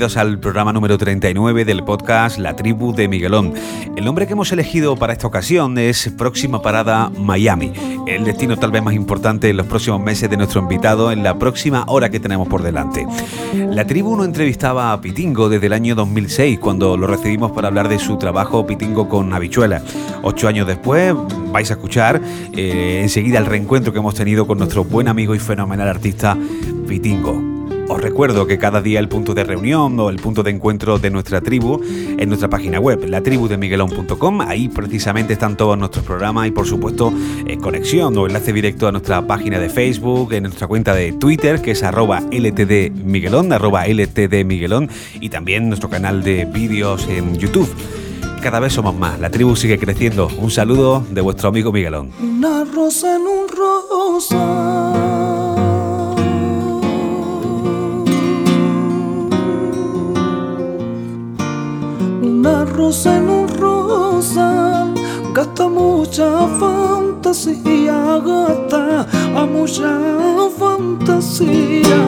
bienvenidos al programa número 39 del podcast La Tribu de Miguelón. El nombre que hemos elegido para esta ocasión es Próxima Parada Miami, el destino tal vez más importante en los próximos meses de nuestro invitado en la próxima hora que tenemos por delante. La Tribu no entrevistaba a Pitingo desde el año 2006, cuando lo recibimos para hablar de su trabajo Pitingo con Habichuela. Ocho años después vais a escuchar eh, enseguida el reencuentro que hemos tenido con nuestro buen amigo y fenomenal artista Pitingo. Os recuerdo que cada día el punto de reunión o el punto de encuentro de nuestra tribu en nuestra página web, latribudemiguelón.com. Ahí precisamente están todos nuestros programas y por supuesto eh, conexión o enlace directo a nuestra página de Facebook, en nuestra cuenta de Twitter que es arroba ltdmiguelón, arroba ltdmiguelón y también nuestro canal de vídeos en YouTube. Cada vez somos más, la tribu sigue creciendo. Un saludo de vuestro amigo Miguelón. Una rosa en un rosa mucha fantasía, gasta a mucha fantasía.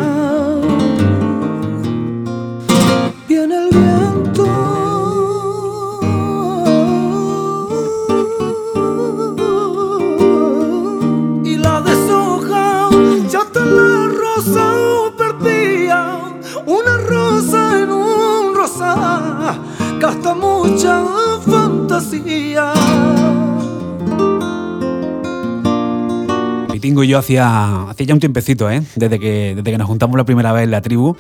Hacía, hacía ya un tiempecito, ¿eh? desde, que, desde que nos juntamos la primera vez en la tribu,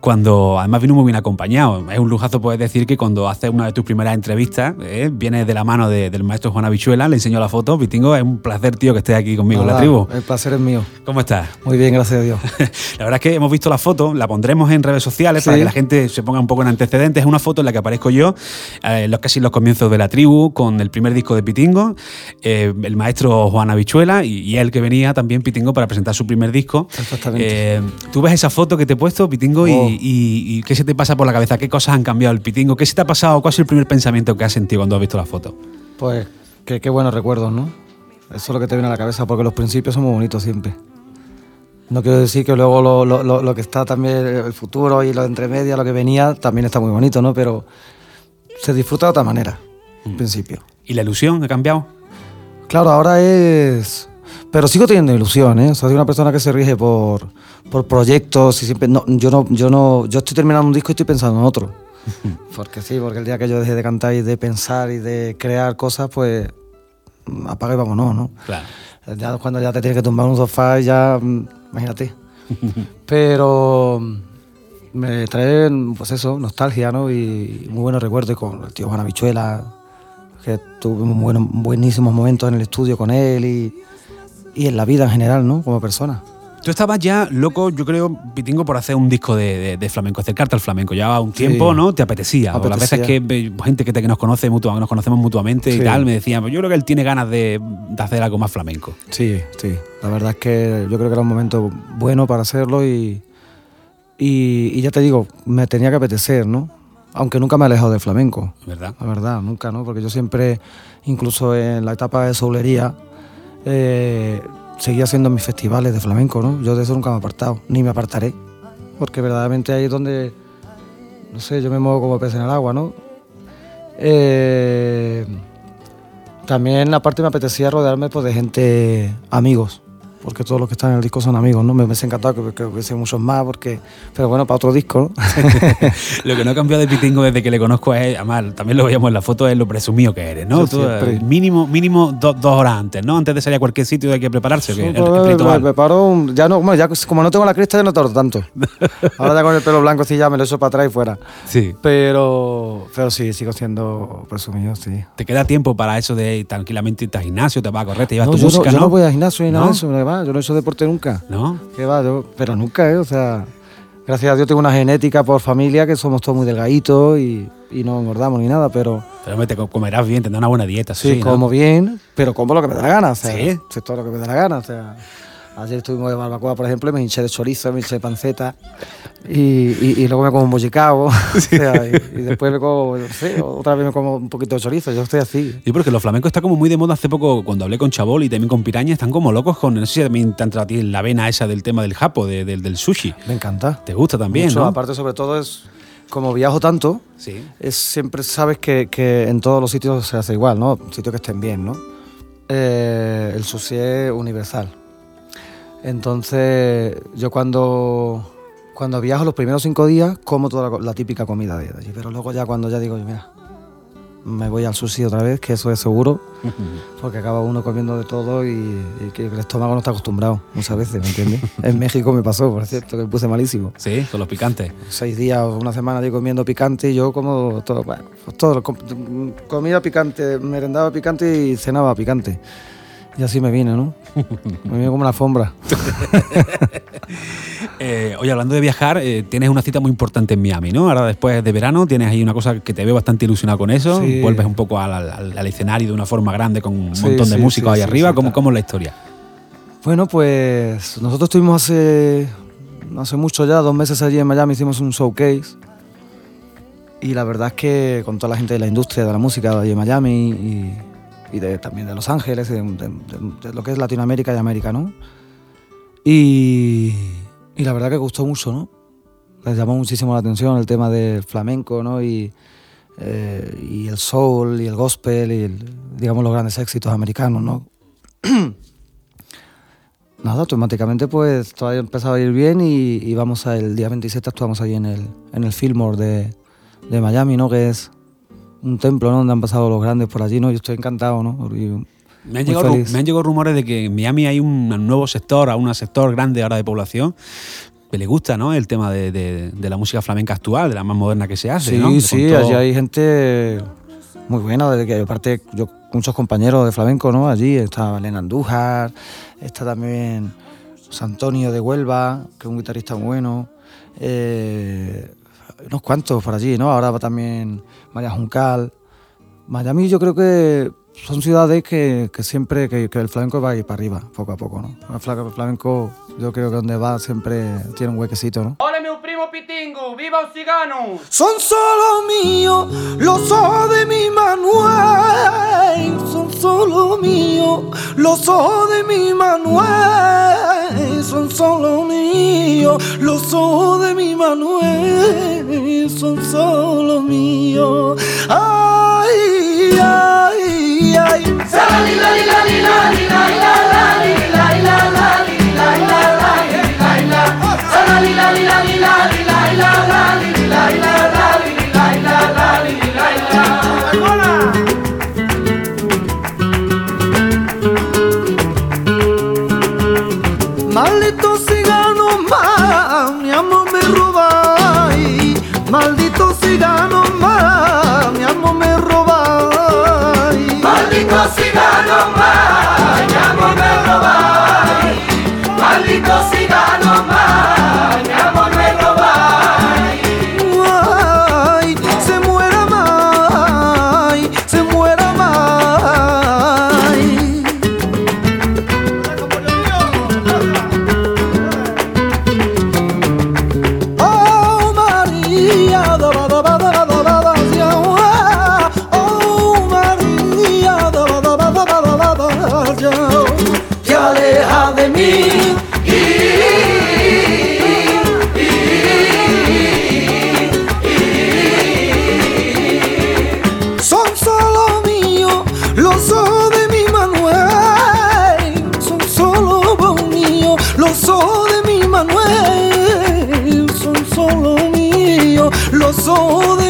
cuando además vino muy bien acompañado. Es un lujazo poder decir que cuando haces una de tus primeras entrevistas, ¿eh? vienes de la mano de, del maestro Juan Abichuela, le enseñó la foto. Pitingo, es un placer, tío, que estés aquí conmigo en la tribu. El placer es mío. ¿Cómo estás? Muy bien, gracias a Dios. la verdad es que hemos visto la foto, la pondremos en redes sociales Sí. para que la gente se ponga un poco en antecedentes. Es una foto en la que aparezco yo, eh, los casi los comienzos de la tribu, con el primer disco de Pitingo, eh, el maestro Juan Abichuela y, y él que venía también Pitingo para presentar su primer disco. Exactamente. Eh, Tú ves esa foto que te he puesto, Pitingo, y- Oh. y, y qué se te pasa por la cabeza, qué cosas han cambiado el Pitingo, qué se te ha pasado, cuál es el primer pensamiento que has sentido cuando has visto la foto. Pues qué, qué buenos recuerdos, ¿no? Eso es lo que te viene a la cabeza, porque los principios son muy bonitos siempre. No quiero decir que luego lo, lo- lo- lo que está también, el futuro y lo de entre medias, lo que venía, también está muy bonito, ¿no? Pero se disfruta de otra manera, en principio. ¿Y la ilusión ha cambiado? Claro, ahora es... Pero sigo teniendo ilusión, ¿eh? O sea, soy una persona que se rige por, por proyectos y siempre... No, yo, no, yo, no, yo estoy terminando un disco y estoy pensando en otro. Porque sí, porque el día que yo dejé de cantar y de pensar y de crear cosas, pues apaga y vámonos, ¿no? Claro. Ya cuando ya te tienes que tumbar un sofá, ya, mm, imagínate. Pero mm, me trae, pues eso, nostalgia, ¿no? Y muy buenos recuerdos con el tío Juan Habichuela, que tuve muy buenos- buenísimos momentos en el estudio con él y, y en la vida en general, ¿no? Como persona. Tú estabas ya loco, yo creo, Pitingo, por hacer un disco de, de- de flamenco, acercarte al flamenco. Ya un tiempo, ¿no? Te apetecía. O las veces Apetecía. que gente que, te- que nos conoce mutua- nos conocemos mutuamente y Sí. tal, me decían, pues yo creo que él tiene ganas de, de hacer algo más flamenco. Sí, sí. La verdad es que yo creo que era un momento bueno para hacerlo y, y, y ya te digo, me tenía que apetecer, ¿no? Aunque nunca me he alejado del flamenco. ¿Verdad? La verdad, nunca, ¿no? Porque yo siempre, incluso en la etapa de soulería, eh, seguía haciendo mis festivales de flamenco, ¿no? Yo de eso nunca me he apartado, ni me apartaré. Porque verdaderamente ahí es donde, no sé, yo me muevo como pez en el agua, ¿no? Eh, también, aparte, me apetecía rodearme pues, de gente, amigos, porque todos los que están en el disco son amigos, ¿no? Me hubiese encantado que, que hubiese muchos más, porque, pero bueno, para otro disco, ¿no? Lo que no ha cambiado de Pitingo desde que le conozco es, además, también lo veíamos en la foto, es lo presumido que eres, ¿no? Tú, eh, mínimo mínimo do- dos horas antes, ¿no? Antes de salir a cualquier sitio hay que prepararse. Sí, pues, me- ritual. me, paro un- ya no, bueno, ya como no tengo la cresta ya no tardo tanto. Ahora ya con el pelo blanco sí ya me lo echo para atrás y fuera. Sí. Pero, pero sí, sigo siendo presumido, sí. ¿Te queda tiempo para eso de ir tranquilamente irte al gimnasio, te vas a correr, te llevas No, tu yo, música, no, yo ¿no? no voy al gimnasio ni nada ¿No? de eso, yo no he hecho deporte nunca. ¿No? ¿Qué va? Yo, pero nunca, ¿eh? O sea, gracias a Dios tengo una genética por familia que somos todos muy delgaditos y, y no engordamos ni nada, pero Pero te co- comerás bien, tendrás una buena dieta, sí, sí, ¿no? como bien, pero como lo que me da la gana, o sea, ¿Sí? sé todo lo que me da la gana, o sea. Ayer estuvimos de barbacoa, por ejemplo, y me hinché de chorizo, me hinché de panceta y, y- y luego me como un bollicao. o sea, y, y después me como, no sé, otra vez me como un poquito de chorizo. Yo estoy así. Sí, porque los flamencos está como muy de moda hace poco, cuando hablé con Chabol y también con Piraña, están como locos con, no sé si también te a ti la vena esa del tema del japo, de- del, del sushi. Me encanta. ¿Te gusta también, Mucho, no? Aparte, sobre todo, es como viajo tanto, Sí. es, siempre sabes que, que en todos los sitios se hace igual, ¿no? Sitios que estén bien, ¿no? Eh, el sushi es universal. Entonces, yo cuando, cuando viajo los primeros cinco días, como toda la, típica comida de allí. Pero luego ya cuando ya digo, mira, me voy al sushi otra vez, que eso es seguro, porque acaba uno comiendo de todo y, y que el estómago no está acostumbrado muchas veces, ¿me entiendes? en México me pasó, por cierto, que me puse malísimo. Sí, con los picantes. Seis días o una semana yo comiendo picante y yo como todo, bueno, pues todo, com- comía picante, merendaba picante y cenaba picante. Y así me vine, ¿no? Me vine como una alfombra. Eh, oye, hablando de viajar, eh, tienes una cita muy importante en Miami, ¿no? Ahora después de verano tienes ahí una cosa que te veo bastante ilusionado con eso. Sí. Vuelves un poco al, al- al escenario de una forma grande con un Sí, montón de sí, músicos ahí arriba. ¿Cómo. ¿Cómo es la historia? Bueno, pues nosotros estuvimos hace, hace mucho ya, dos meses allí en Miami, hicimos un showcase. Y la verdad es que con toda la gente de la industria de la música de allí en Miami y, y también de Los Ángeles, de, de- lo que es Latinoamérica y América, ¿no? Y, la verdad que gustó mucho, ¿no? Les llamó muchísimo la atención el tema del flamenco, ¿no? Y, eh, el soul y el gospel y digamos los grandes éxitos americanos, ¿no? Nada, automáticamente pues todo ha empezado a ir bien y, y vamos a, el día 27 actuamos ahí en el, en el Fillmore de, de Miami, ¿no? Que es un templo, ¿no? Donde han pasado los grandes por allí, ¿no? Yo estoy encantado, ¿no? Y Me han, llegado, me han llegado rumores de que en Miami hay un nuevo sector, a un sector grande ahora de población que le gusta, ¿no? El tema de, de- de la música flamenca actual, de la más moderna que se hace, Sí, sí, todo- allí hay gente muy buena, de que aparte yo muchos compañeros de flamenco, ¿no? Allí está Elena Andújar, está también José Antonio de Huelva, que es un guitarrista muy bueno, eh, unos cuantos por allí, ¿no? Ahora va también María Juncal. Miami yo creo que son ciudades que, que siempre, que, que el flamenco va a ir para arriba, poco a poco, ¿no? El fla- el flamenco yo creo que donde va siempre tiene un huequecito, ¿no? Olha meu primo Pitingo, viva o cigano! Son solo míos los ojos de mi Manuel. Son solo míos los ojos de mi Manuel. Son solo míos los ojos de mi Manuel. Son solo míos. Los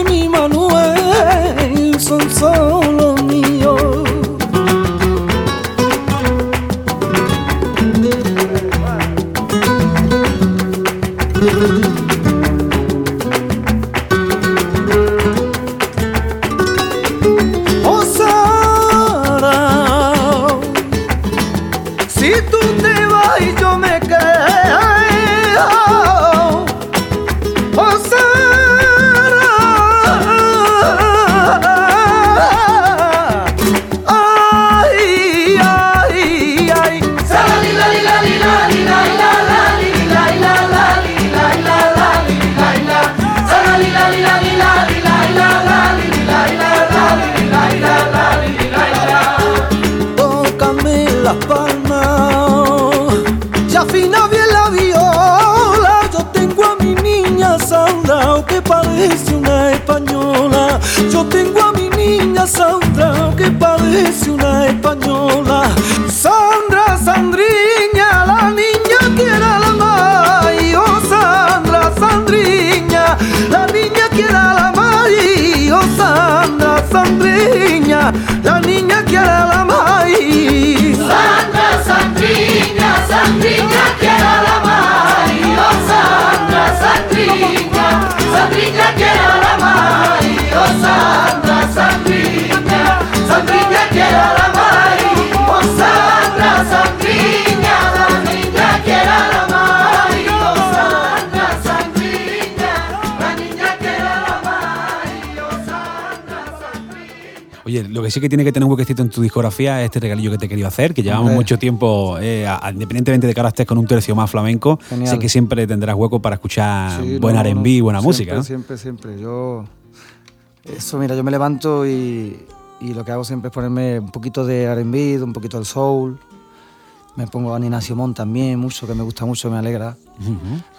quiere la mai. Sandra, Sandriña, Sandriña, quiero la mai. Oh Sandra, Sandriña, Sandriña, quiero la mai. Lo que sí que tiene que tener un huequecito en tu discografía es este regalillo que te he querido hacer, que llevamos Hombre. mucho tiempo, eh, a- independientemente de que ahora estés con un tercio más flamenco, Genial. sé que siempre tendrás hueco para escuchar Sí, buen no, R&B buena siempre, música, ¿no? Siempre, siempre. Yo. Eso, mira, yo me levanto y, y lo que hago siempre es ponerme un poquito de RB, un poquito del soul. Me pongo a Nina Simón también, mucho, que me gusta mucho, me alegra,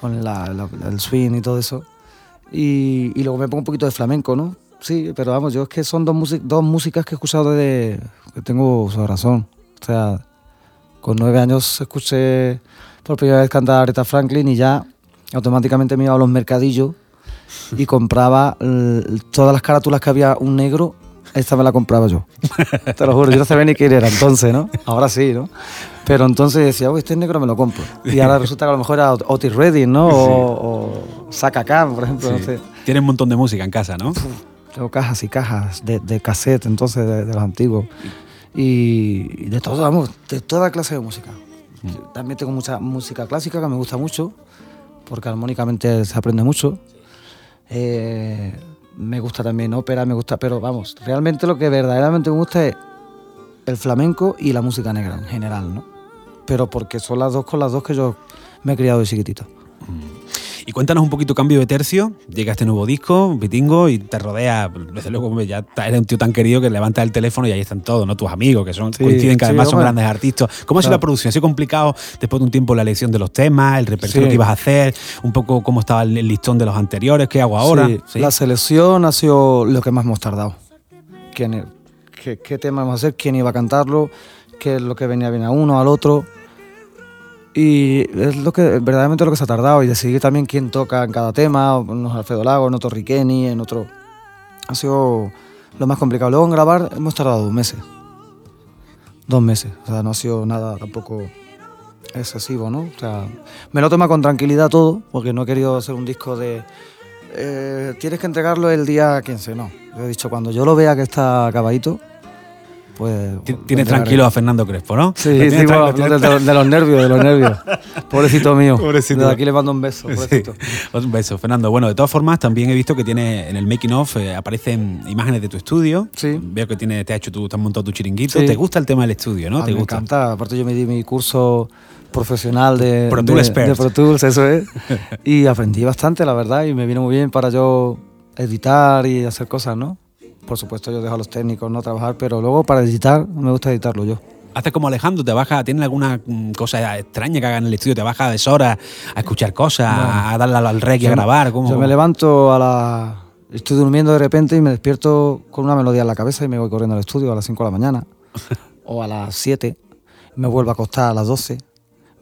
con la- la- el swing y todo eso. Y, y luego me pongo un poquito de flamenco, ¿no? Sí, pero vamos, yo es que son dos, músic- dos músicas que he escuchado desde que tengo su razón. O sea, con nueve años escuché por primera vez cantar a Aretha Franklin y ya automáticamente me iba a los mercadillos y compraba todas las carátulas que había un negro, esta me la compraba yo. Te lo juro, yo no sabía ni quién era entonces, ¿no? Ahora sí, ¿no? Pero entonces decía, oh, este negro me lo compro. Y ahora resulta que a lo mejor era Otis Redding, ¿no? O, o Saka Khan, por ejemplo, no Sí. sé. Tienes un montón de música en casa, ¿no? Tengo cajas y cajas de, de cassette, entonces, de, de los antiguos. Y, y de todo, vamos, de toda clase de música. También tengo mucha música clásica que me gusta mucho, porque armónicamente se aprende mucho. Eh, me gusta también ópera, me gusta, pero vamos, realmente lo que verdaderamente me gusta es el flamenco y la música negra en general, ¿no? Pero porque son las dos con las dos que yo me he criado de chiquitito. Y cuéntanos un poquito cambio de tercio. Llega este nuevo disco, Vitingo, y te rodea, desde luego, ya eres un tío tan querido que levantas el teléfono y ahí están todos, ¿no? Tus amigos, que son, Sí, coinciden que sí, además son grandes artistas. ¿Cómo ha sido Claro. la producción? ¿Ha sido complicado después de un tiempo la elección de los temas, el repertorio Sí. que ibas a hacer, un poco cómo estaba el listón de los anteriores, qué hago ahora? La selección ha sido lo que más hemos tardado. ¿Quién, e- qué, qué tema vamos a hacer? ¿Quién iba a cantarlo? ¿Qué es lo que venía bien a uno, al otro? Y es lo que verdaderamente lo que se ha tardado y decidir también quién toca en cada tema, unos Alfredo Lago, en otro Riqueni, en otro... Ha sido lo más complicado. Luego en grabar hemos tardado dos meses. Dos meses. O sea, no ha sido nada tampoco excesivo, ¿no? O sea, me lo toma con tranquilidad todo, porque no he querido hacer un disco de... eh, tienes que entregarlo el día 15, no. He dicho, cuando yo lo vea que está acabadito, lo Tienes tranquilo a Fernando Crespo, ¿no? Sí, Lo sí, bueno, de, de- de los nervios, de los nervios. Pobrecito mío. Pobrecito. Desde aquí le mando un beso, Sí. Un beso, Fernando. Bueno, de todas formas, también he visto que tiene en el making of eh, aparecen imágenes de tu estudio. Sí. Veo que tiene, te has hecho te has montado tu chiringuito. Sí. ¿Te gusta el tema del estudio, no? Ah, ¿Te me gusta? encanta. Aparte yo me di mi curso profesional de Pro de- Tool Expert. de Pro Tools, eso es. y aprendí bastante, la verdad, y me vino muy bien para yo editar y hacer cosas, ¿no? Por supuesto yo dejo a los técnicos no trabajar, pero luego para editar me gusta editarlo yo. Haces como Alejandro, te baja, ¿tienes alguna mm, cosa extraña que haga en el estudio? ¿Te baja a deshoras a escuchar cosas, a darle al rec y a grabar? ¿Cómo? Yo me levanto a la... Estoy durmiendo de repente y me despierto con una melodía en la cabeza y me voy corriendo al estudio a las 5 de la mañana o a las 7. Me vuelvo a acostar a las 12.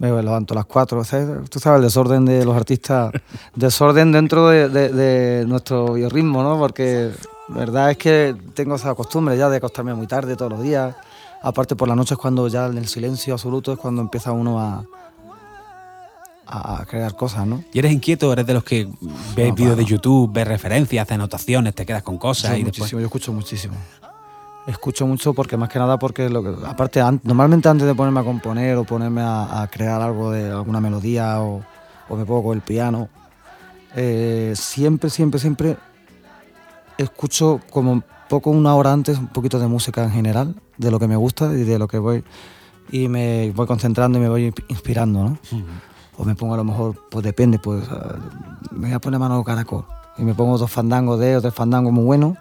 Me levanto a las 4. O sea, tú sabes, el desorden de los artistas, desorden dentro de, de- de nuestro biorritmo, ¿no? Porque la verdad es que tengo esa costumbre ya de acostarme muy tarde todos los días. Aparte por la noche es cuando ya en el silencio absoluto es cuando empieza uno a, a, crear cosas, ¿no? ¿Y eres inquieto? ¿Eres de los que ves No, vídeos de. YouTube, ves referencias, haces anotaciones, te quedas con cosas Yo y después... muchísimo, yo escucho muchísimo. Escucho mucho porque más que nada porque lo que, aparte an- normalmente antes de ponerme a componer o ponerme a, a crear algo de alguna melodía o, o me pongo con el piano, eh, siempre, siempre, siempre escucho como poco una hora antes un poquito de música en general, de lo que me gusta y de lo que voy y me voy concentrando y me voy inspirando, ¿no? O me pongo a lo mejor, pues depende, pues ah, me voy a poner mano caracol y me pongo dos fandangos de o tres fandangos muy buenos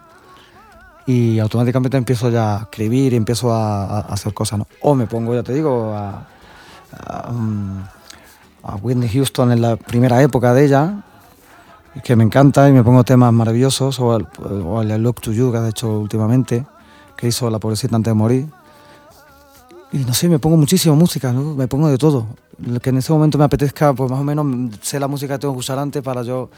y automáticamente empiezo ya a escribir y empiezo a, hacer cosas. O me pongo, ya te digo, mm, a Whitney Houston en la primera época de ella, que me encanta y me pongo temas maravillosos, o el, o I Look to You que has hecho últimamente, que hizo La pobrecita antes de morir. Y no sé, me pongo muchísima música, ¿no? me pongo de todo. Lo que en ese momento me apetezca, pues más o menos sé la música que tengo que usar antes para yo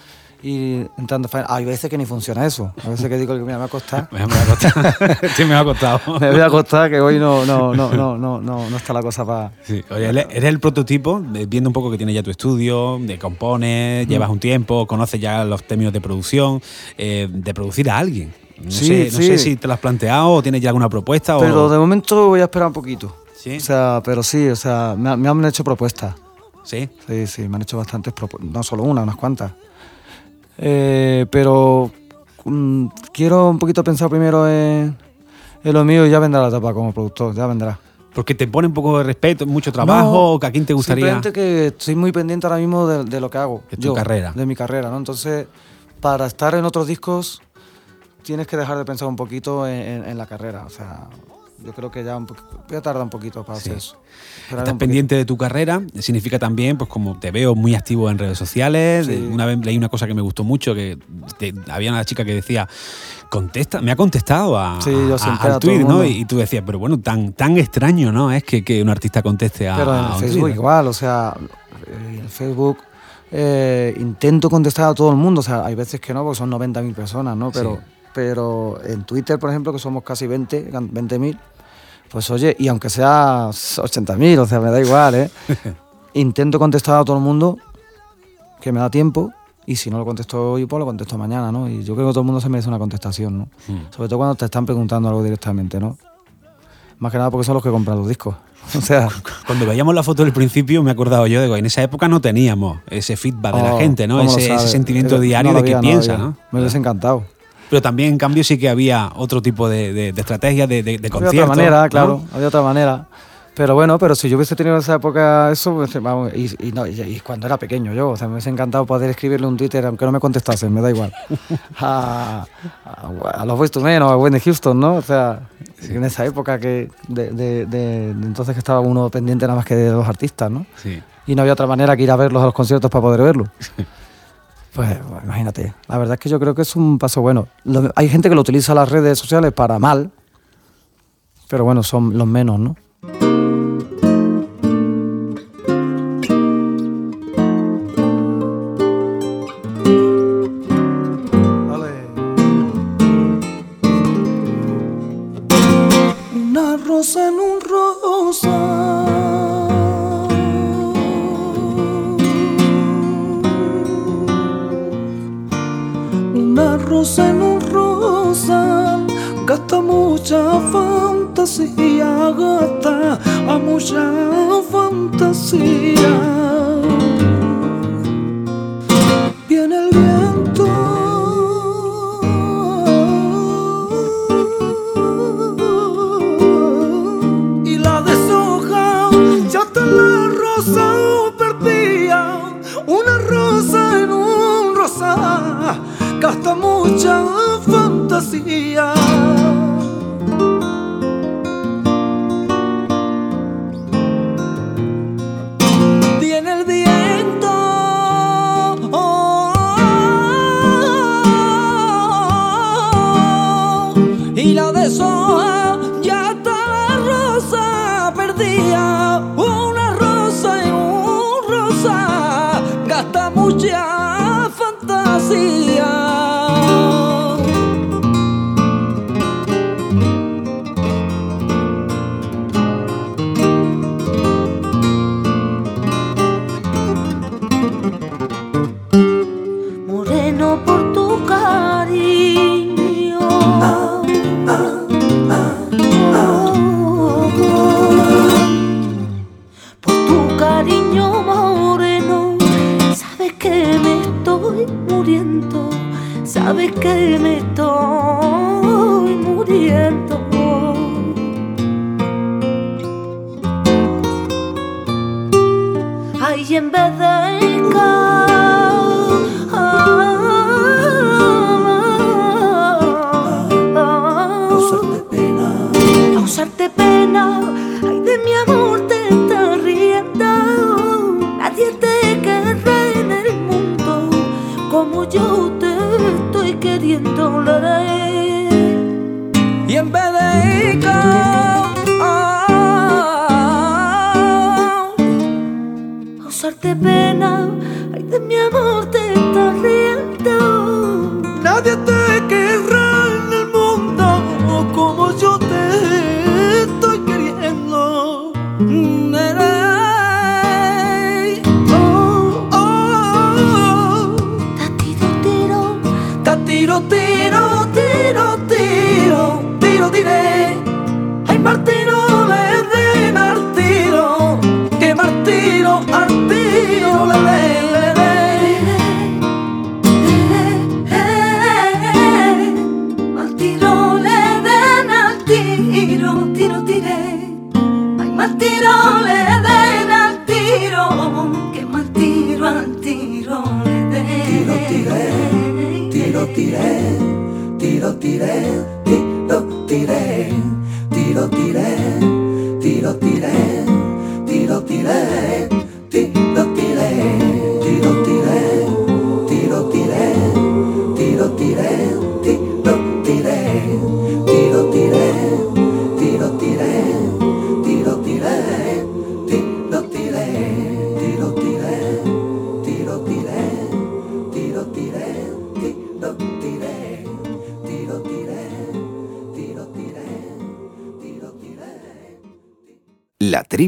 ir entrando. a- Hay veces que ni funciona eso. A veces que digo que mira, me va a costar. Me va a costar. sí, me ha costado. me voy a acostar que hoy no, no, no, no, no, no, no está la cosa para. Sí, oye, eres el prototipo, viendo un poco que tienes ya tu estudio, de compones, llevas un tiempo, conoces ya los términos de producción, eh, de producir a alguien. No, Sí, sé, no sí. sé si te lo has planteado o tienes ya alguna propuesta. Pero o... de momento voy a esperar un poquito. ¿Sí? O sea, pero sí, o sea, me, me han hecho propuestas. Sí. Sí, sí, me han hecho bastantes propuestas. No solo una, unas cuantas. Eh, pero mm, quiero un poquito pensar primero en, en lo mío y ya vendrá la etapa como productor, ya vendrá. Porque te pone un poco de respeto, mucho trabajo, No, que a quién te gustaría. Simplemente que estoy muy pendiente ahora mismo de, de lo que hago. De tu carrera. De mi carrera, ¿no? Entonces, para estar en otros discos, tienes que dejar de pensar un poquito en, en- en la carrera. O sea, yo creo que ya un voy a tardar un poquito para hacer eso. Estás pendiente de tu carrera, significa también, pues como te veo muy activo en redes sociales, Sí. una vez leí una cosa que me gustó mucho, que te- había una chica que decía, contesta, me ha contestado a, Sí, a- al tweet, ¿no? Y, y tú decías, pero bueno, tan, tan extraño, ¿no? Es que, que un artista conteste a, Pero en a Facebook tweet. igual, o sea, eh, en Facebook eh, intento contestar a todo el mundo, o sea, hay veces que no, porque son 90.000 personas, ¿no? Pero, Sí. Pero en Twitter, por ejemplo, que somos casi 20, 20.000, pues oye, y aunque sea 80.000, o sea, me da igual, ¿eh? intento contestar a todo el mundo que me da tiempo. Y si no lo contesto hoy, pues lo contesto mañana, ¿no? Y yo creo que todo el mundo se merece una contestación, ¿no? Mm. Sobre todo cuando te están preguntando algo directamente, ¿no? Más que nada porque son los que compran los discos. O sea, Cuando veíamos la foto del principio, me he acordado yo, digo, en esa época no teníamos ese feedback de la Oh, gente, ¿no? ¿cómo lo Ese, sentimiento Eh, diario no de no lo piensa, había. ¿no? Me hubiese encantado. Pero también, en cambio, sí que había otro tipo de, de, de estrategias, de, de, de Había conciertos. otra manera, ¿no? claro, había otra manera. Pero bueno, pero si yo hubiese tenido en esa época eso, pues, vamos, y, y no, y, y cuando era pequeño yo, o sea, me hubiese encantado poder escribirle un Twitter, aunque no me contestasen, me da igual. A, a, a los Boys to Men o a Wendy Houston, ¿no? O sea, en esa época que de- de- de entonces que estaba uno pendiente nada más que de los artistas, ¿no? Sí. y no había otra manera que ir a verlos a los conciertos para poder verlos. Pues bueno, imagínate, la verdad es que yo creo que es un paso bueno. Hay gente que lo utiliza las redes sociales para mal, pero bueno, son los menos, ¿no? Una rosa en rosa en un rosa. Gasta mucha fantasía, gasta a mucha fantasía.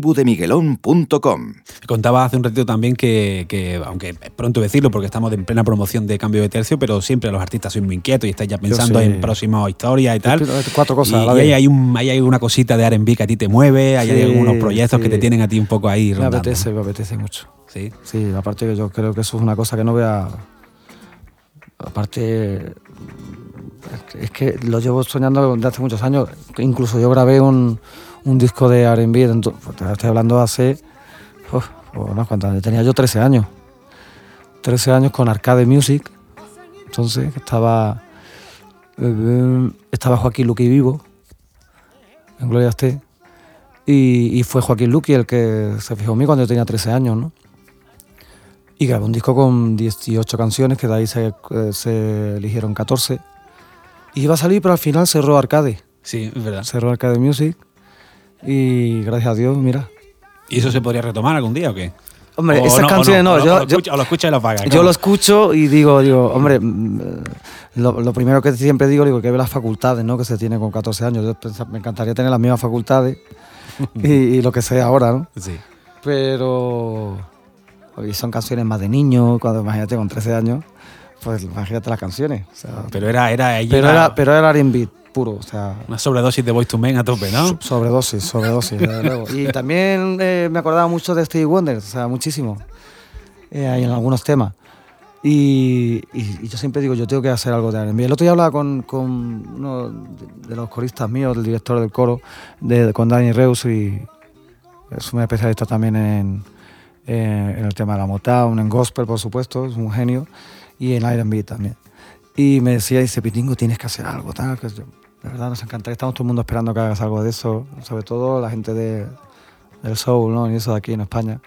latribudemiguelón.com Contaba hace un ratito también que, que, aunque es pronto decirlo porque estamos en plena promoción de cambio de tercio, pero siempre los artistas sois muy inquietos y estáis ya pensando en próximas historias y tal. Cuatro cosas a Y, la y vez. ahí hay, un, ahí hay una cosita de R&B que a ti te mueve, ahí hay algunos proyectos que te tienen a ti un poco ahí Me rondando. apetece, me apetece mucho. Sí. Sí, aparte que yo creo que eso es una cosa que no voy a... Aparte, es que lo llevo soñando desde hace muchos años. Incluso yo grabé un, un disco de R&B, pues, estoy hablando hace... uf, unas cuantas años. Tenía yo 13 años. 13 años con Arcade Music. Entonces estaba... eh, estaba Joaquín Luqui vivo. En Gloria esté. Y, y fue Joaquín Luqui el que se fijó en mí cuando yo tenía 13 años, ¿no? Y grabé un disco con 18 canciones, que de ahí se, eh, se eligieron 14. Y iba a salir, pero al final cerró Arcade. Sí, es verdad. Cerró Arcade Music. Y gracias a Dios, mira. ¿Y eso se podría retomar algún día o qué? Hombre, O esas no, canciones no. o yo, lo yo- escucha, o lo escucha y lo apaga. yo lo escucho y digo, digo, hombre, mm, lo, lo primero que siempre digo, digo, que ve las facultades, ¿no? Que se tiene con 14 años. Yo me encantaría tener las mismas facultades y, y lo que sé ahora, ¿no? Sí. Pero son canciones más de niño, cuando imagínate con 13 años, pues imagínate las canciones. o sea, Pero era, era, ella pero era pero era R&B puro, o sea, una sobredosis de Voice to Men a tope, ¿no? so- sobredosis, sobredosis, desde luego. Y también eh, me acordaba mucho de Stevie Wonder, o sea, muchísimo, eh, en algunos temas. Y, y- y yo siempre digo, yo tengo que hacer algo de R&B. El otro día hablaba con, con uno de los coristas míos, del director del coro, de, con Dani Reus, y es un especialista también en, eh, en el tema de la Motown, en gospel, por supuesto, es un genio, y en R&B también. Y me decía, dice, Pitingo, tienes que hacer algo, tal, que de verdad nos encantaría, estamos todo el mundo esperando que hagas algo de eso, sobre todo la gente de, del soul, ¿no? Y eso de aquí en España.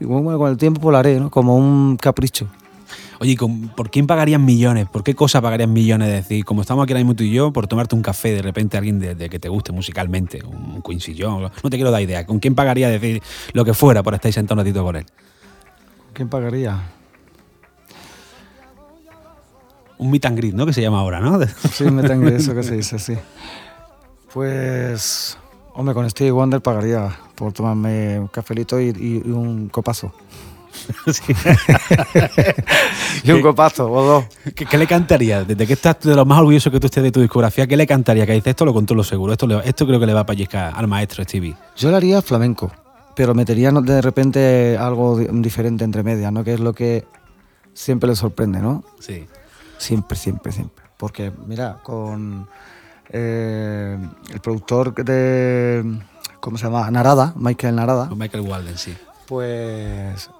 Y bueno, con el tiempo pues lo haré, ¿no? Como un capricho. Oye, ¿y con- ¿por quién pagarían millones? ¿Por qué cosa pagarían millones? Es decir, como estamos aquí ahora mismo tú y yo, por tomarte un café de repente alguien de, de que te guste musicalmente, un Quincy Jones, no te quiero dar idea. ¿Con quién pagaría decir lo que fuera por estar sentado un ratito con él? ¿Quién pagaría? Un meet and greet, ¿no? Que se llama ahora, ¿no? Sí, me tengo eso que se dice, sí. Pues, hombre, con Stevie Wonder pagaría por tomarme un cafelito y, un copazo. y un copazo, o dos. ¿Qué, qué le cantaría? Desde que estás de lo más orgulloso que tú estés de tu discografía, ¿qué le cantaría? Que dice, esto lo controlo seguro, esto, le- esto creo que le va a pellizcar al maestro Stevie. Yo le haría flamenco, pero metería de repente algo di- diferente entre medias, ¿no? Que es lo que siempre le sorprende, ¿no? Sí. Siempre, siempre, siempre. Porque, mira, con eh, el productor de. ¿Cómo se llama? Narada, Michael Narada, Con Michael Walden, sí. pues.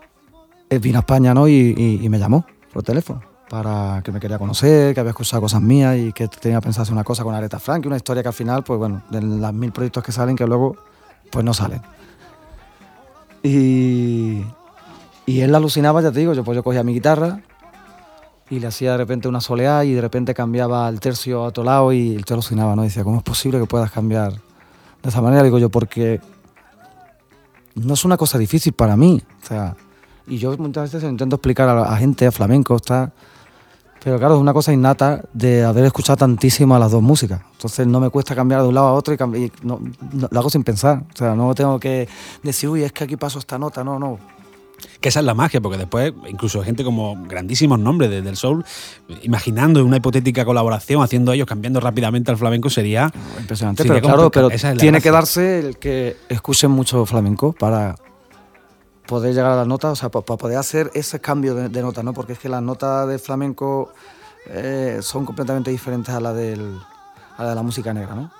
Él vino a España, ¿no? Y, y- y me llamó por teléfono para que me quería conocer, que había escuchado cosas mías y que tenía pensado hacer una cosa con Aretha Frank, una historia que al final, pues bueno, de las mil proyectos que salen, que luego, pues no salen. Y, y él alucinaba, ya te digo, yo pues yo cogía mi guitarra y le hacía de repente una soleá y de repente cambiaba el tercio a otro lado y él te alucinaba, ¿no? Decía, ¿cómo es posible que puedas cambiar de esa manera? Digo yo, porque no es una cosa difícil para mí. O sea, Y yo muchas veces intento explicar a la gente, a flamenco, está. Pero claro, es una cosa innata de haber escuchado tantísimo a las dos músicas. Entonces no me cuesta cambiar de un lado a otro y no- no- lo hago sin pensar. O sea, no tengo que decir, uy, es que aquí paso esta nota. No, no. Que esa es la magia, porque después, incluso gente como grandísimos nombres de- del soul, imaginando una hipotética colaboración, haciendo ellos, cambiando rápidamente al flamenco, sería. Impresionante. sería pero claro, pero es tiene que darse el que escuchen mucho flamenco para poder llegar a las notas, o sea, pa- para, poder hacer ese cambio de, de nota, ¿no? Porque es que las notas de flamenco eh, son completamente diferentes a la, del, a la de la música negra, ¿no?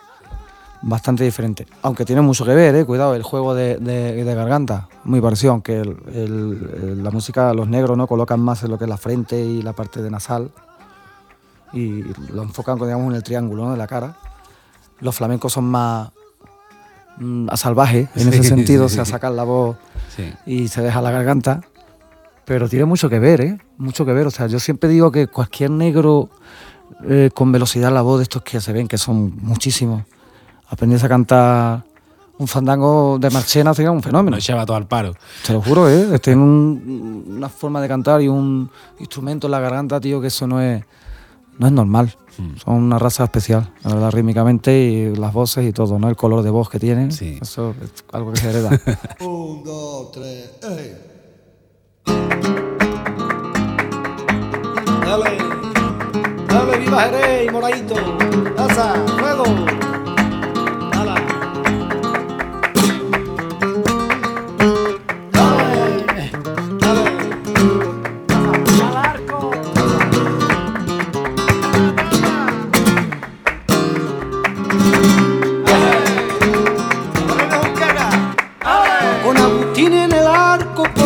Bastante diferente. Aunque tiene mucho que ver, ¿eh? Cuidado, el juego de, de- de garganta, muy parecido, aunque el- la música, los negros, ¿no? Colocan más en lo que es la frente y la parte de nasal y lo enfocan, digamos, en el triángulo ¿no? de la cara. Los flamencos son más mm, a salvaje en Sí, ese sentido, sí, o sea, sí. sacan la voz y se deja la garganta. Pero tiene mucho que ver, ¿eh? Mucho que ver. O sea, yo siempre digo que cualquier negro eh, con velocidad la voz de estos que se ven, que son muchísimos, aprendiese a cantar un fandango de Marchena sería un fenómeno. Nos echaba todo al paro. Te lo juro, ¿eh? Tiene un- una forma de cantar y un instrumento en la garganta, tío, que eso no es, no es normal. Hmm. Son una raza especial, la verdad, rítmicamente y las voces y todo, ¿no? El color de voz que tienen. Sí. Eso es algo que se hereda. Un, dos, tres, ey. Dale, dale, viva Jerez y Moradito. Asa, fuego.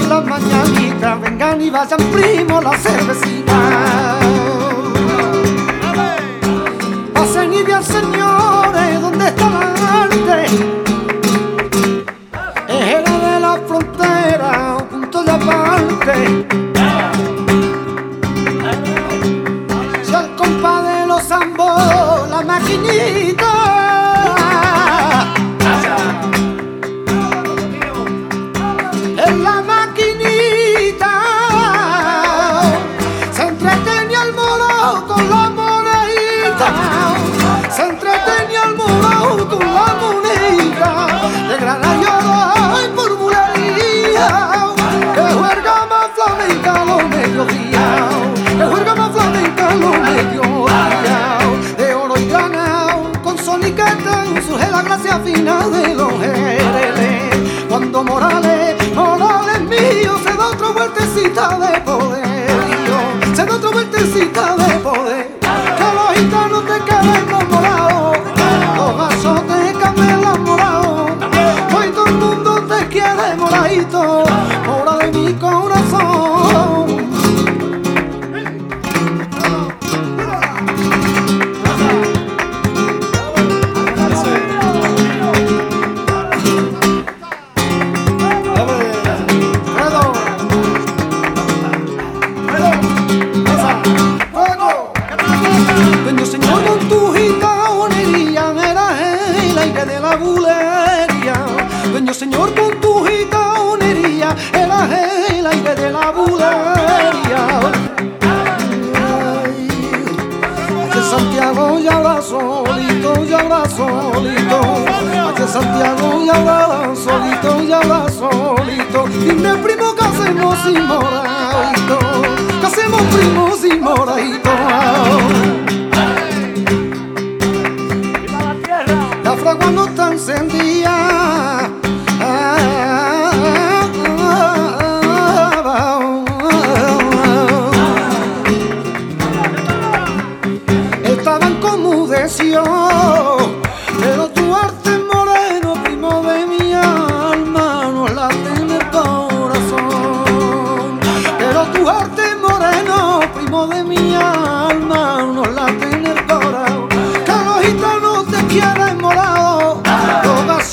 Las mañanitas, vengan y vayan primo la cervecita. La gracia fina de los jereles cuando Morales, Morales mío, se da otra vueltecita de poder, se da otra vueltecita de poder,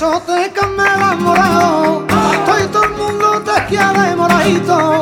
los gasotes camelan morado, hoy todo el mundo te quiere moradito,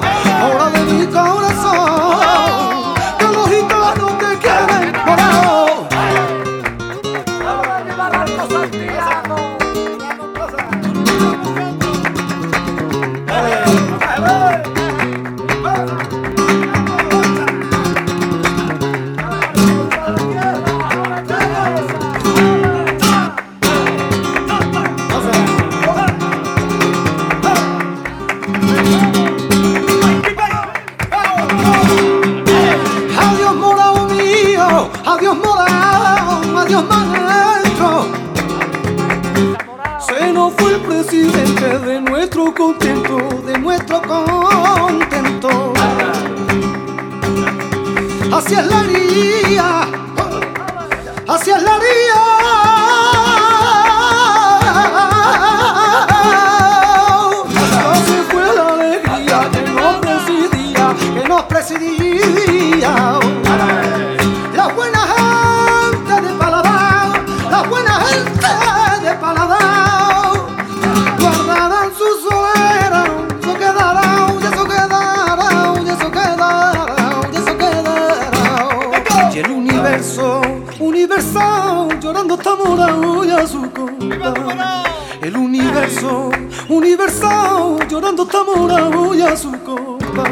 universal, llorando está morado y a su copa.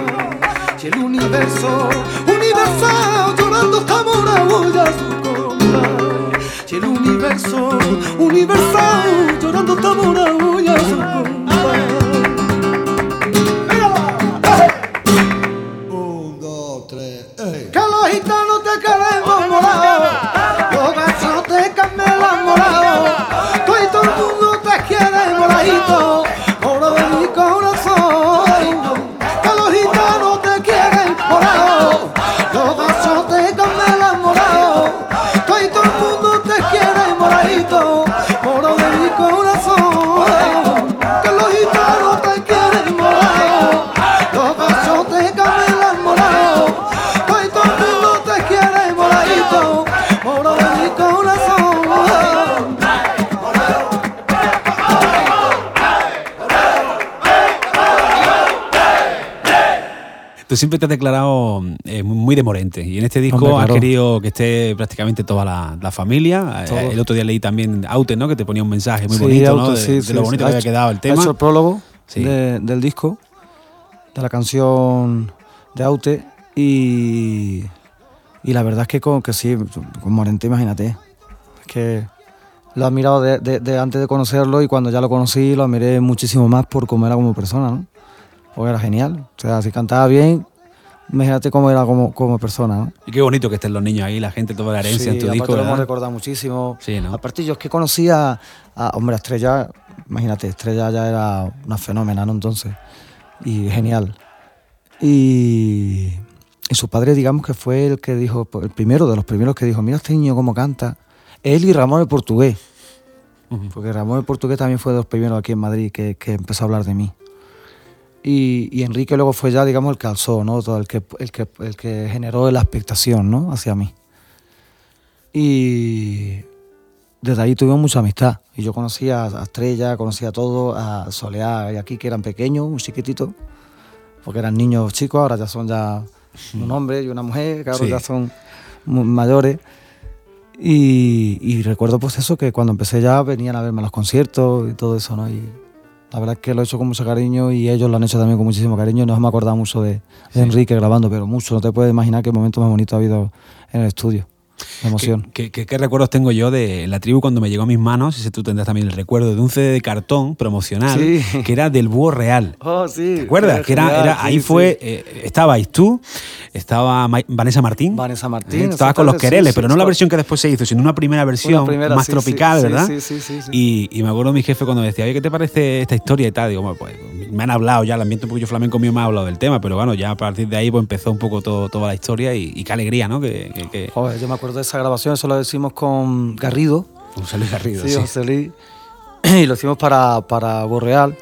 Y el universo, universal, llorando está morado y a su copa. Y el universo, universal, llorando está morado Tú siempre te has declarado eh, muy de Morente y en este disco Hombre, has querido que esté prácticamente toda la, la familia. Eh, Todo. El otro día leí también Aute, ¿no? Que te ponía un mensaje muy Sí, bonito, ¿no? auto, De, sí, de sí, lo sí. bonito Ha que había hecho- quedado el Ha tema. hecho el prólogo Sí. de- del disco, de la canción de Aute y, y la verdad es que, con, que sí, con Morente, imagínate, es que lo he admirado de, de- de antes de conocerlo y cuando ya lo conocí lo admiré muchísimo más por cómo era como persona, ¿no? Porque era genial, o sea, si cantaba bien, imagínate cómo era como, como persona, ¿no? Y qué bonito que estén los niños ahí, la gente, toda la herencia Sí, en tu aparte disco, lo hemos recordado muchísimo. Sí, ¿no? Aparte, yo es que conocía a, hombre, Estrella, imagínate, Estrella ya era una fenómena, ¿no? Entonces, y genial. Y, y su padre, digamos que fue el que dijo, el primero de los primeros que dijo, mira este niño cómo canta. Él y Ramón el Portugués. Porque Ramón el Portugués también fue de los primeros aquí en Madrid que, que empezó a hablar de mí. Y, y Enrique luego fue ya, digamos, el que alzó, ¿no? Todo el que, el que, el que generó la expectación, ¿no? Hacia mí. Y desde ahí tuvimos mucha amistad. Y yo conocía a Estrella, conocía a todo, a Soleá y aquí que eran pequeños, un chiquitito, porque eran niños chicos, ahora ya son ya un hombre y una mujer, claro, Sí. ya son mayores. Y, y recuerdo pues eso, que cuando empecé ya venían a verme a los conciertos y todo eso, ¿no? Y la verdad es que lo he hecho con mucho cariño y ellos lo han hecho también con muchísimo cariño. No me he acordado mucho de, de Enrique grabando, pero mucho. No te puedes imaginar qué momento más bonito ha habido en el estudio. Emoción. ¿Qué, qué- qué recuerdos tengo yo de la tribu cuando me llegó a mis manos? Ese tú tendrás también el recuerdo de un CD de cartón promocional Sí. que era del Búho Real. Oh, sí. ¿Te acuerdas? Que era, genial, era- sí, ahí sí. fue, eh, estabais tú, estaba Ma- Vanessa Martín. Vanessa Martín, Eh, Estabas con los quereles, pero no la versión que después se hizo, sino una primera versión Una primera, más tropical, ¿verdad? sí, sí, sí, sí. Y, y me acuerdo mi jefe cuando me decía, oye, ¿qué te parece esta historia y tal? Digo, bueno, pues me han hablado ya, el ambiente un poquillo flamenco mío me ha hablado del tema, pero bueno, ya a partir de ahí pues empezó un poco todo, toda la historia y, y qué alegría, ¿no? Que, que, que- Joder, yo me acuerdo de esa grabación, eso lo hicimos con Garrido. José Luis Garrido, Sí, sí. José Luis. Y lo hicimos para, para Borreal,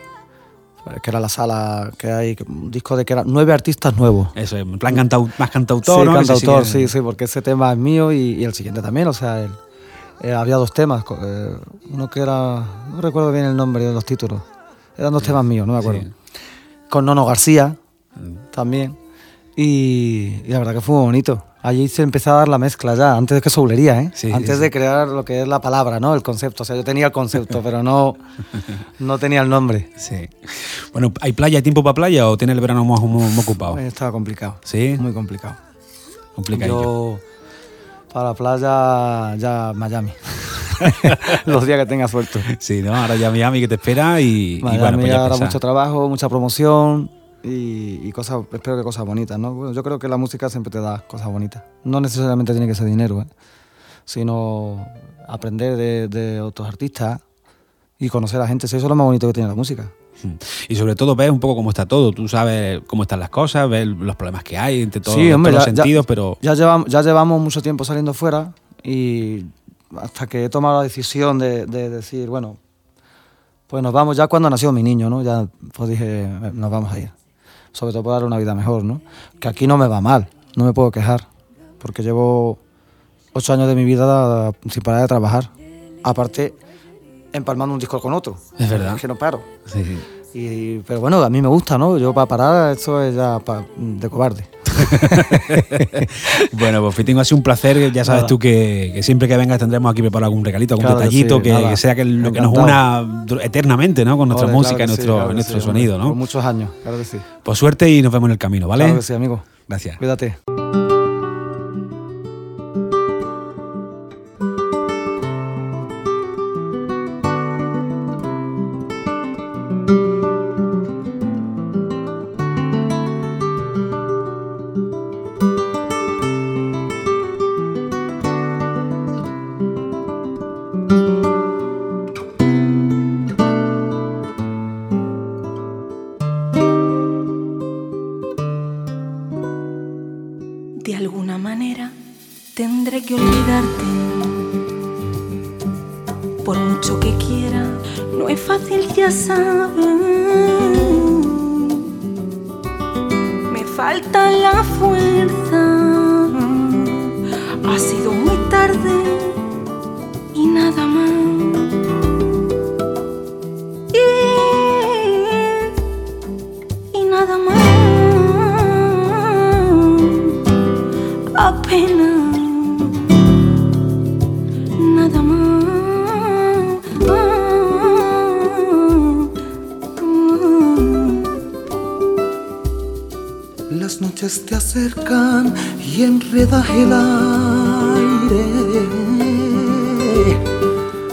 que era la sala que hay, un disco de que eran nueve artistas nuevos. Eso, en plan cantau- más cantautor, sí, cantautor, sí, sí, porque ese tema es mío y, y el siguiente también, o sea, el- eh, había dos temas, eh, uno que era, no recuerdo bien el nombre de los títulos, eran dos temas míos, no me acuerdo. Sí. Con Nono García también, y, y la verdad que fue muy bonito. Allí se empezó a dar la mezcla ya, antes de que soulería, ¿eh? Sí, antes sí. de crear lo que es la palabra, ¿no? El concepto, o sea, yo tenía el concepto, pero no, no tenía el nombre. Sí. Bueno, ¿hay playa, hay tiempo para playa o tiene el verano más, muy, muy ocupado? Estaba complicado. Sí. Muy complicado. Complicadillo. Yo para la playa ya Miami. Los días que tenga suerte. Sí, ¿no? Ahora ya Miami que te espera y, y Miami bueno, pues ya ahora mucho trabajo, mucha promoción y, y cosas, espero que cosas bonitas, ¿no? Bueno, yo creo que la música siempre te da cosas bonitas. No necesariamente tiene que ser dinero, ¿eh? sino aprender de, de otros artistas y conocer a gente. Eso es lo más bonito que tiene la música. Y sobre todo ves un poco cómo está todo. Tú sabes cómo están las cosas, ves los problemas que hay entre todos, Sí, hombre, todos ya- los ya- sentidos, pero Ya llevamos, ya llevamos mucho tiempo saliendo fuera y hasta que he tomado la decisión de, de decir, bueno, pues nos vamos ya cuando nació mi niño, ¿no? Ya pues dije, "Eh, nos vamos a ir. Sobre todo para darle una vida mejor, ¿no? Que aquí no me va mal, no me puedo quejar, porque llevo ocho años de mi vida sin parar de trabajar. Aparte, empalmando un disco con otro. Es verdad. que no paro. Sí, sí. Y, pero bueno, a mí me gusta, ¿no? Yo para parar, esto es ya de cobarde. Bueno, pues Fitingo, ha sido un placer. Ya sabes Nada. tú que, que siempre que vengas tendremos aquí preparado algún regalito, algún Claro que detallito, sí, que, sea que lo que nos una eternamente, ¿no? Con nuestra Ole, música claro y sí, nuestro, claro nuestro sonido, hombre, Por ¿no? muchos años, claro que sí. Pues suerte y nos vemos en el camino, ¿vale? Claro que sí, amigo. Gracias. Cuídate. Las noches te acercan y enredas el aire.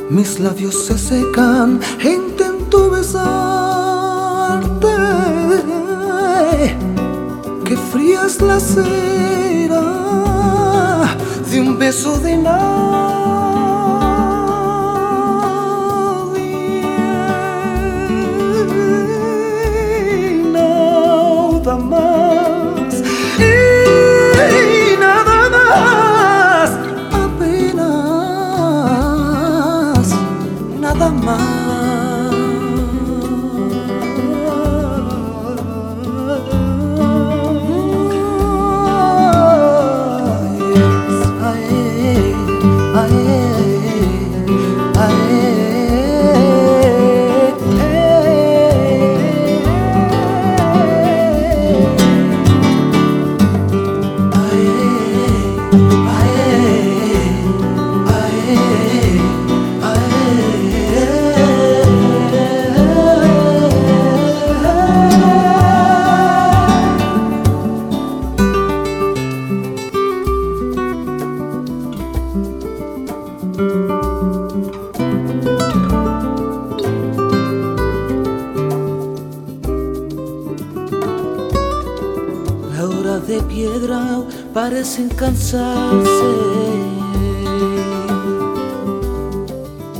Mis labios se secan e intento besarte. Que fría es la cera de un beso de nadie. Nada parecen cansarse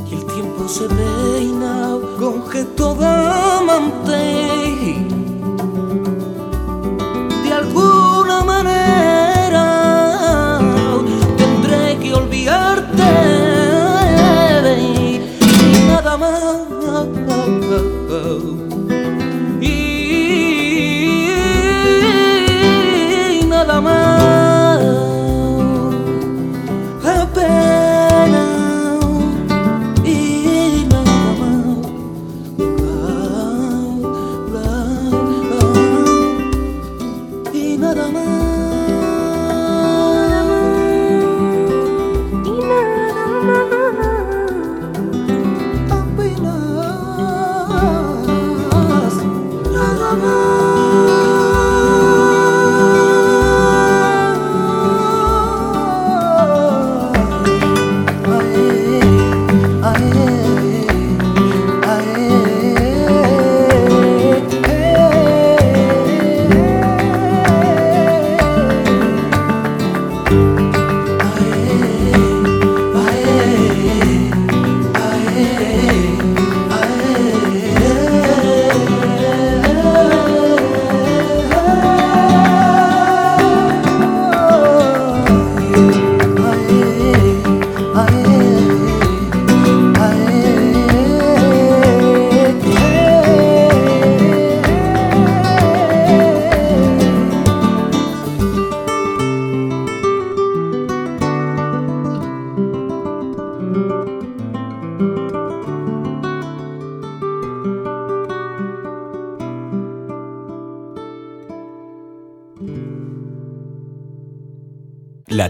y el tiempo se peina con gesto de amante.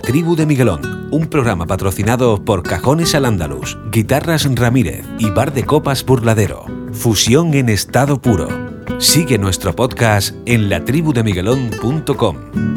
Tribu de Miguelón, un programa patrocinado por Cajones al Andalus, Guitarras Ramírez y Bar de Copas Burladero. Fusión en estado puro. Sigue nuestro podcast en latribudemiguelón.com.